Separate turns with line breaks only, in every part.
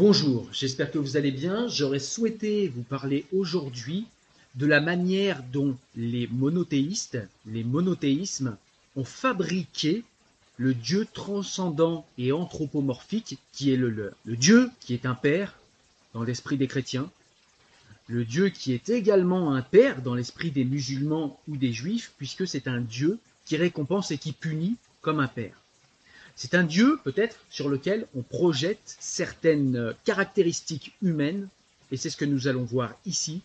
Bonjour, j'espère que vous allez bien. J'aurais souhaité vous parler aujourd'hui de la manière dont les monothéistes, les monothéismes, ont fabriqué le Dieu transcendant et anthropomorphique qui est le leur. Le Dieu qui est un Père dans l'esprit des chrétiens, le Dieu qui est également un Père dans l'esprit des musulmans ou des juifs, puisque c'est un Dieu qui récompense et qui punit comme un Père. C'est un Dieu peut-être sur lequel on projette certaines caractéristiques humaines, et c'est ce que nous allons voir ici,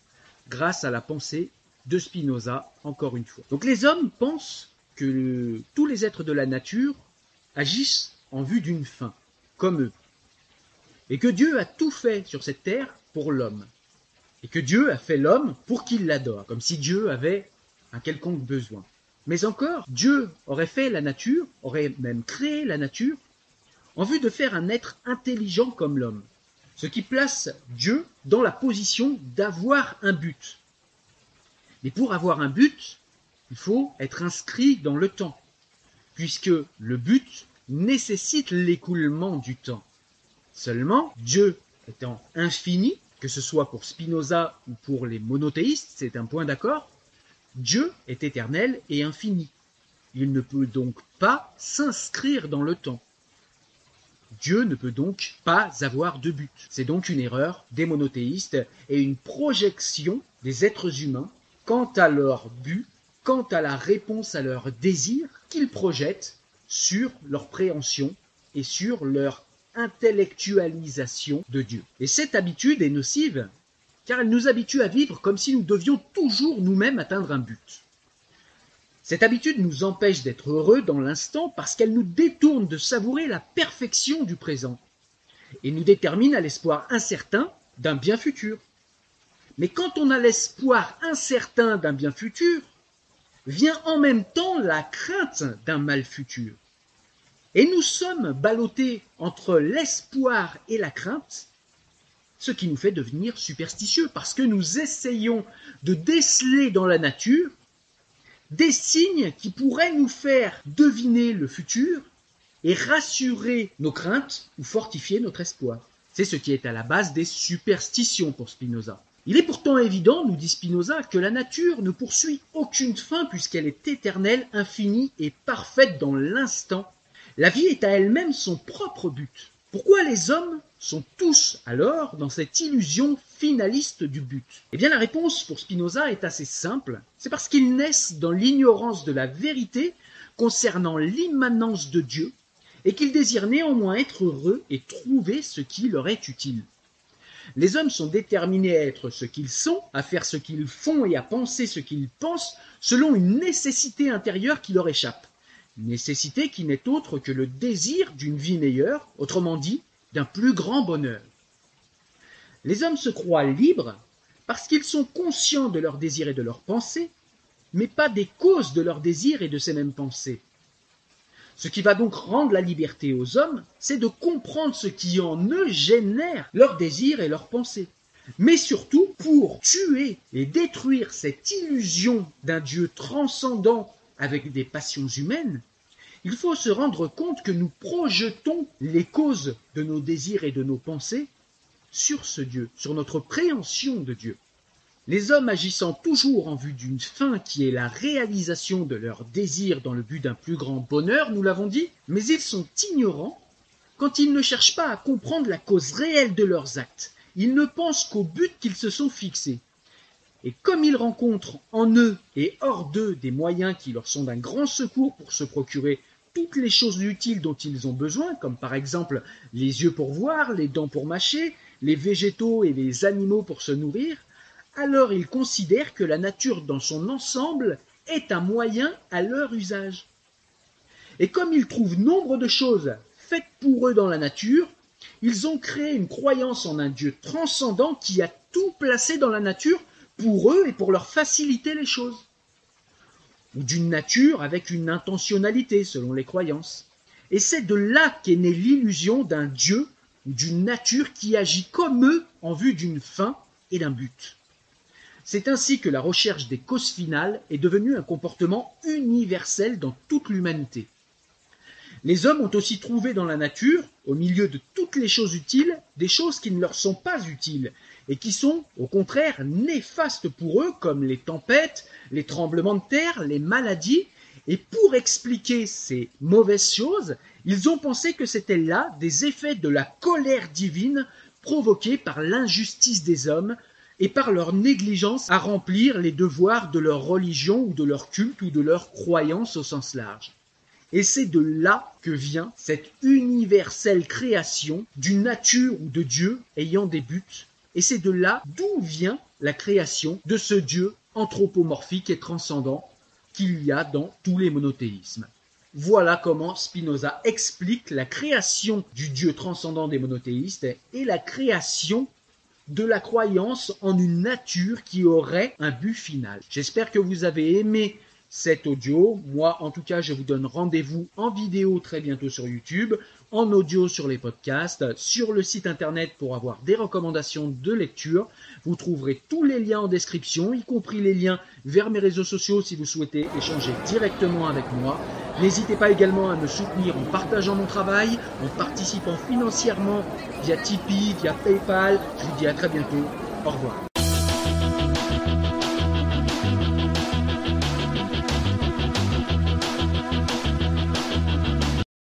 grâce à la pensée de Spinoza, encore une fois. Donc les hommes pensent que tous les êtres de la nature agissent en vue d'une fin, comme eux, et que Dieu a tout fait sur cette terre pour l'homme, et que Dieu a fait l'homme pour qu'il l'adore, comme si Dieu avait un quelconque besoin. Mais encore, Dieu aurait fait la nature, aurait même créé la nature, en vue de faire un être intelligent comme l'homme, ce qui place Dieu dans la position d'avoir un but. Mais pour avoir un but, il faut être inscrit dans le temps, puisque le but nécessite l'écoulement du temps. Seulement, Dieu étant infini, que ce soit pour Spinoza ou pour les monothéistes, c'est un point d'accord, Dieu est éternel et infini. Il ne peut donc pas s'inscrire dans le temps. Dieu ne peut donc pas avoir de but. C'est donc une erreur des monothéistes et une projection des êtres humains quant à leur but, quant à la réponse à leurs désirs qu'ils projettent sur leur préhension et sur leur intellectualisation de Dieu. Et cette habitude est nocive car elle nous habitue à vivre comme si nous devions toujours nous-mêmes atteindre un but. Cette habitude nous empêche d'être heureux dans l'instant parce qu'elle nous détourne de savourer la perfection du présent et nous détermine à l'espoir incertain d'un bien futur. Mais quand on a l'espoir incertain d'un bien futur, vient en même temps la crainte d'un mal futur. Et nous sommes ballottés entre l'espoir et la crainte, ce qui nous fait devenir superstitieux, parce que nous essayons de déceler dans la nature des signes qui pourraient nous faire deviner le futur et rassurer nos craintes ou fortifier notre espoir. C'est ce qui est à la base des superstitions pour Spinoza. Il est pourtant évident, nous dit Spinoza, que la nature ne poursuit aucune fin puisqu'elle est éternelle, infinie et parfaite dans l'instant. La vie est à elle-même son propre but. Pourquoi les hommes sont tous alors dans cette illusion finaliste du but Eh bien la réponse pour Spinoza est assez simple, c'est parce qu'ils naissent dans l'ignorance de la vérité concernant l'immanence de Dieu et qu'ils désirent néanmoins être heureux et trouver ce qui leur est utile. Les hommes sont déterminés à être ce qu'ils sont, à faire ce qu'ils font et à penser ce qu'ils pensent selon une nécessité intérieure qui leur échappe. Nécessité qui n'est autre que le désir d'une vie meilleure, autrement dit, d'un plus grand bonheur. Les hommes se croient libres parce qu'ils sont conscients de leurs désirs et de leurs pensées, mais pas des causes de leurs désirs et de ces mêmes pensées. Ce qui va donc rendre la liberté aux hommes, c'est de comprendre ce qui en eux génère leurs désirs et leurs pensées. Mais surtout, pour tuer et détruire cette illusion d'un Dieu transcendant avec des passions humaines, il faut se rendre compte que nous projetons les causes de nos désirs et de nos pensées sur ce Dieu, sur notre préhension de Dieu. Les hommes agissant toujours en vue d'une fin qui est la réalisation de leurs désirs dans le but d'un plus grand bonheur, nous l'avons dit, mais ils sont ignorants quand ils ne cherchent pas à comprendre la cause réelle de leurs actes. Ils ne pensent qu'au but qu'ils se sont fixés. Et comme ils rencontrent en eux et hors d'eux des moyens qui leur sont d'un grand secours pour se procurer toutes les choses utiles dont ils ont besoin, comme par exemple les yeux pour voir, les dents pour mâcher, les végétaux et les animaux pour se nourrir, alors ils considèrent que la nature dans son ensemble est un moyen à leur usage. Et comme ils trouvent nombre de choses faites pour eux dans la nature, ils ont créé une croyance en un Dieu transcendant qui a tout placé dans la nature pour eux et pour leur faciliter les choses ou d'une nature avec une intentionnalité selon les croyances. Et c'est de là qu'est née l'illusion d'un Dieu ou d'une nature qui agit comme eux en vue d'une fin et d'un but. C'est ainsi que la recherche des causes finales est devenue un comportement universel dans toute l'humanité. Les hommes ont aussi trouvé dans la nature, au milieu de toutes les choses utiles, des choses qui ne leur sont pas utiles et qui sont, au contraire, néfastes pour eux, comme les tempêtes, les tremblements de terre, les maladies. Et pour expliquer ces mauvaises choses, ils ont pensé que c'était là des effets de la colère divine provoqués par l'injustice des hommes et par leur négligence à remplir les devoirs de leur religion ou de leur culte ou de leur croyance au sens large. Et c'est de là que vient cette universelle création d'une nature ou de Dieu ayant des buts et c'est de là d'où vient la création de ce Dieu anthropomorphique et transcendant qu'il y a dans tous les monothéismes. Voilà comment Spinoza explique la création du Dieu transcendant des monothéistes et la création de la croyance en une nature qui aurait un but final. J'espère que vous avez aimé cet audio. Moi, en tout cas, je vous donne rendez-vous en vidéo très bientôt sur YouTube en audio sur les podcasts, sur le site internet pour avoir des recommandations de lecture. Vous trouverez tous les liens en description, y compris les liens vers mes réseaux sociaux si vous souhaitez échanger directement avec moi. N'hésitez pas également à me soutenir en partageant mon travail, en participant financièrement via Tipeee, via PayPal. Je vous dis à très bientôt. Au revoir.